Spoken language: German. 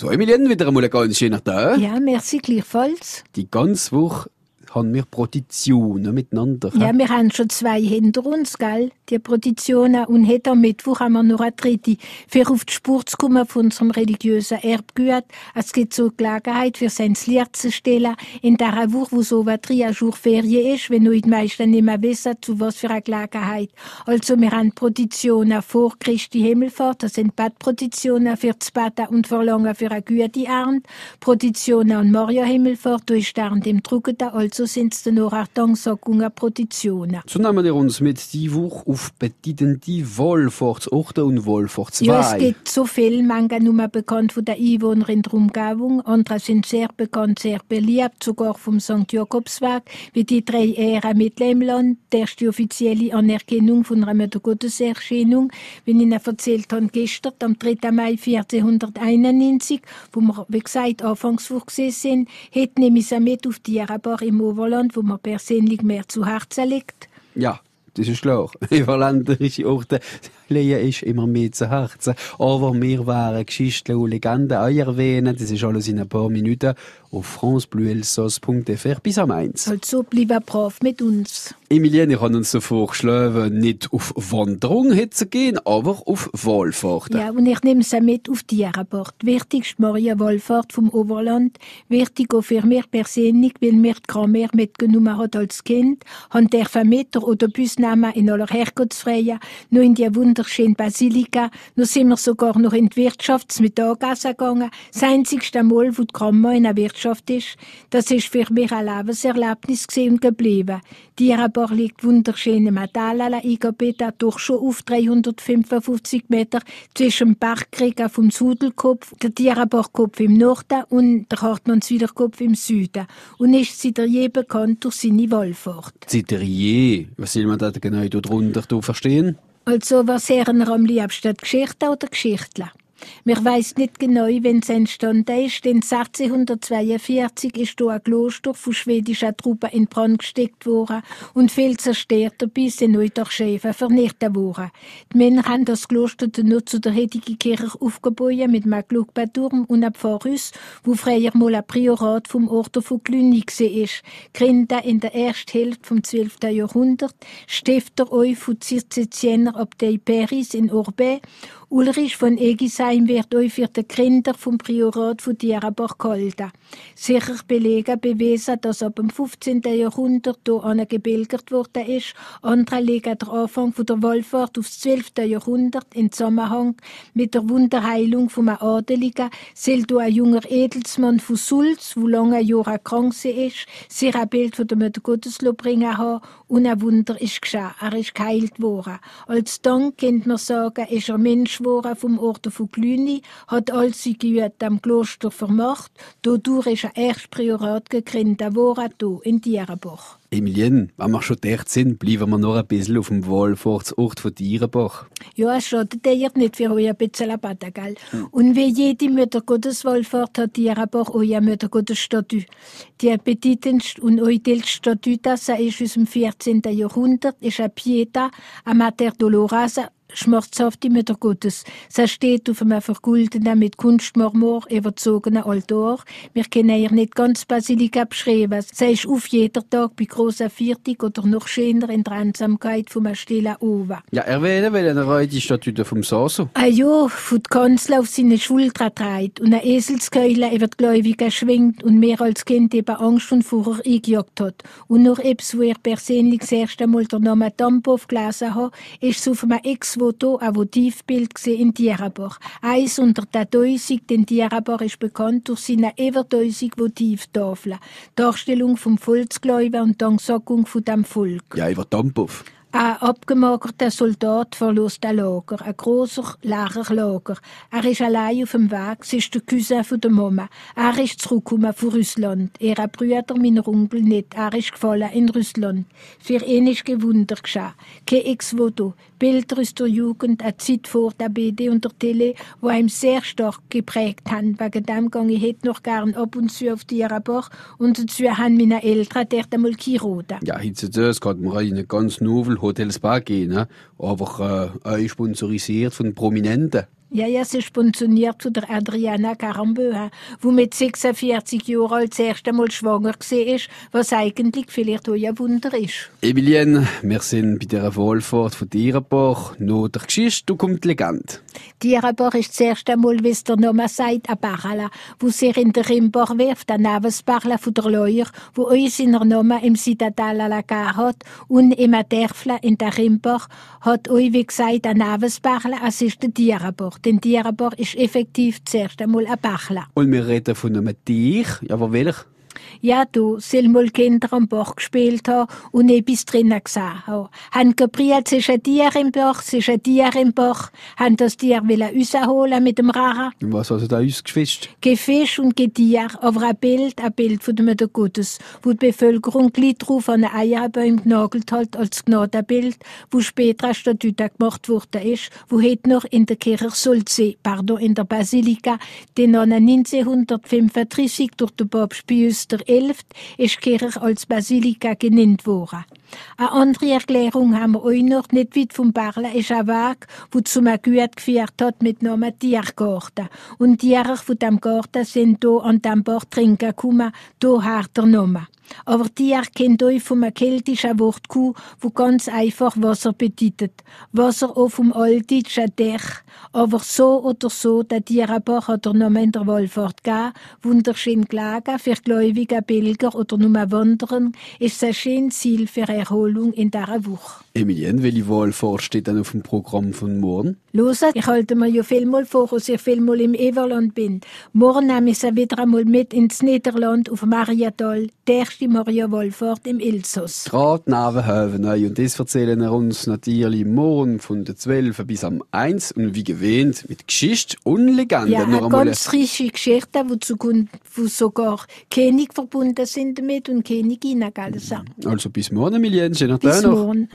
So, Emilien, wieder einmal ein ganz schöner Tag. Ja, merci gleichfalls. Die ganze Woche haben wir Proditionen miteinander. Ja, wir haben schon zwei hinter uns, gell? Die Proditionen. Und heute am Mittwoch haben wir noch eine dritte. Für auf die Spur zu kommen von unserem religiösen Erbgut. Es gibt so Gelegenheit, für sein Lied zu stellen. In dieser Woche, wo so was drei Jour Ferien ist, wenn die meisten nicht mehr wissen, zu was für eine Gelegenheit. Also, wir haben Proditionen vor Christi Himmelfahrt. Das sind Badproditionen für das Baden und Verlangen für eine gute Ernte. Proditionen an Maria Himmelfahrt, da ist der im Druckenden, also sind es noch eine Danksagung Proditionen. So nehmen wir uns mit die Woche auf bedeutende Wohlfahrtsorte und Wohlfahrtswege. Ja, es gibt so viel, manche nur bekannt von den Einwohnern der Umgebung, andere sind sehr bekannt, sehr beliebt, sogar vom St. Jakobsweg, wie die drei Ehren mit Lemland, die erste offizielle Anerkennung von einer Muttergotteserscheinung, wie ich Ihnen erzählt habe, gestern, am 3. Mai 1491, wo wir, wie gesagt, anfangs gesehen sind, nämlich sie mit auf die Arabar im Overland, wo man persönlich mehr zu Herzen legt. Ja, das ist klar. Überländerische Orte legen ist immer mehr zu Herzen. Aber wir werden Geschichten und Legenden auch erwähnen. Das ist alles in ein paar Minuten auf francebleuelsos.fr bis am 1. Also bleib brav mit uns. Emilienne hat uns so vorgeschlagen, nicht auf Wanderung zu gehen, aber auf Wallfahrt. Ja, und ich nehme sie mit auf die Airport. Wichtigste Maria Wallfahrt vom Oberland. Wichtig auch für mich persönlich, weil mir die Grammaire mitgenommen hat als Kind. Han der Vermieter oder Busnahme in aller Herkunftsfreie, nur in die wunderschöne Basilika. Nur sind wir sogar noch in die Wirtschaftsmittagessen gegangen. Das einzigste Mal, wo die Gramma in der Wirtschaft ist. Das ist für mich ein Lebenserlebnis und geblieben. Die Airport liegt wunderschön im Tal eingebettet, durch schon auf 355 Meter zwischen dem Bergkrieg vom Sudelkopf, der Tierabachkopf im Norden und der Hartmannswiederkopf im Süden. Und ist je bekannt durch seine Wallfahrt. Je? Was soll man da genau darunter verstehen? Also, was wir am liebsten? Geschichten oder Geschichten? Wir weiss nicht genau, wenn es entstanden ist, denn 1642 ist hier ein Kloster von schwedischen Truppen in Brand gesteckt worden und viel zerstört dabei sind auch durch Schäfer vernichtet worden. Die Männer haben das Kloster nur zu der heutigen Kirche aufgebaut mit einem Glugbaturm und einem Pfarrhaus, wo früher mal ein Priorat vom Ort von Cluny war. Gründet in der ersten Hälfte vom 12. Jahrhundert, Stifter euch von Zisterzienner Abtei Paris in Orbais Ulrich von Egisheim wird euch für den Gründer vom Priorat von Dierenbach gehalten. Sicher belegen bewiesen, dass ab dem 15. Jahrhundert hier angebildet worden ist. Andere legen den Anfang von der Wallfahrt aufs 12. Jahrhundert in Zusammenhang mit der Wunderheilung vom Adeligen. Soll ein junger Edelsmann von Sulz, wo lange Jahre krank ist, sich ein Bild von der Mutter Gottes bringen haben und ein Wunder ist geschehen. Er ist geheilt worden. Als Dank könnte man sagen, ist er Mensch geworden vom Ort von Glüni, hat all sie Güte am Kloster vermacht. Dadurch ist ein erstes Priorat gegründet hier in Dierenbach. Emilien, wenn wir schon dort sind, bleiben wir noch ein bisschen auf dem Wallfahrtsort von Dierenbach. Ja, es schadet dir nicht für ein bisschen Baden, gell? Hm. Und wie jede Müttergotteswallfahrt hat Dierenbach ein Müttergottesstatue. Die bedeutendste und älteste Statue, das ist aus dem 14. Jahrhundert, ist eine Pieta, eine Mater Dolorosa, schmerzhafte Mutter Gottes. Sie steht auf einem vergoldenen, mit Kunstmarmor überzogenen Altar. Wir können ihr nicht ganz Basilika beschreiben. Sie ist auf jeden Tag bei großer Viertig oder noch schöner in der Einsamkeit vom stillen Oven. Ja, erwähnen wollen wir die Statue vom Saso. Ah ja, von der Kanzler auf seine Schulter trägt und eine Eselskeule über die Gläubigen schwingt und mehr als Kind eben Angst und Furcht eingejagt hat. Und noch etwas, wo er persönlich das erste Mal den Namen Dampov gelesen hat, ist es auf einem Ex Foto ein Votivbild in Dierenbach. Eins unter der Däusig, denn Dierenbach ist bekannt durch seine everdäusig Votivtafeln. Darstellung vom Volksgläubigen und Danksagung von dem Volk. Ja, über Dampf. Ein abgemagerter Soldat verlässt ein Lager, ein grosser, leerer Lager. Er ist allein auf dem Weg, es ist der Cousin von der Mama. Er ist zurückgekommen von Russland. Er hat Brüder, mein Onkel nicht. Er ist gefallen in Russland. Für ihn ist Gewunder geschehen. Kein Ex-Voto. Bilder aus der Jugend, eine Zeit vor der BD und der Tele, die ihm sehr stark geprägt haben. Wegen dem gehe ich heute noch gern ab und zu auf die Rabach und dazu haben meine Eltern dort einmal geheiratet. Ja, heutzutage geht man rein ganz novel Hotels gehen, ne? aber äh, sponsorisiert von Prominenten. Ja, ja, sie ist pensioniert zu der Adriana Caramböa, wo mit 46 Jahren als erste Mal schwanger war, was eigentlich vielleicht auch ein Wunder ist. Emilienne, wir sind bei dieser Wohlfahrt von Dierenbach. Noch der Geschichte, du kommt die Legende. Dierenbach ist das erste Mal, wie es der Name sagt, ein Bachla, wo sich in der Rimbach wirft, ein Navesbachla von der Leuer, wo uns in der Name im Citadel à la Gare hat und im Dörfle in der Rimbach hat euch, wie gesagt, ein Navesbachla, es ist der Dierenbach. Denn Dierenbach ist effektiv das erste Mal ein Bachla. Und wir reden von einem Tier. Ja, aber welch? Ja, du, soll mal Kinder am Bach gespielt haben und etwas drinnen gesehen haben. Han geprielt, es ist ein Tier im Bach, es ist ein Tier im Bach. Han das Tier wollen rausholen mit dem Rara. Und was hat er da uns gefischt? Gefisch und Getier, aber ein Bild, ein Bild von dem Mutter Gottes, wo die Bevölkerung gleich drauf an den Eierbäumen genagelt hat als Gnadenbild, wo später eine Statue gemacht worden ist, wo heute noch in der Kirche Solzee, pardon, in der Basilika, den 1935 durch den Papst Pius XI ist die Kirche als Basilika genannt worden. Eine andere Erklärung haben wir euch noch, nicht weit vom Barle ist ein Weg, wo zum Gut geführt hat mit Namen Tiergarten. Und die Tiere von dem Garten sind hier an dem Bach trinken gekommen, hier hat der Name. Aber Tier kennt euch vom keltischen Wort Kuh, wo ganz einfach Wasser bedeutet. Wasser auf dem altdeutschen Dech. Aber so oder so, der Tierenbach hat der Name in der Wohlfahrt gegeben, wunderschön gelegen für gläubige Pilger oder nur Wanderer, ist ein schönes Ziel für Erholung in dieser Woche. Emilienne, welche Wohlfahrt steht dann auf dem Programm von morgen? Los, ich halte mir ja viel mal vor, dass ich viel mal im Everland bin. Morgen nehme ich sie wieder einmal mit ins Niederland auf Mariatal, die erste Maria Wohlfahrt im Elsass. Gerade neben neu. Und das erzählen wir uns natürlich morgen von der 12 bis am 1 und wie gewähnt mit Geschichte und Legende. Ja, Noch eine ganz reiche Geschichte, wo, wo sogar König verbunden sind damit und Königinnen, gell? so. Also bis morgen, Emilienne. Schönen Bis Tag noch. morgen.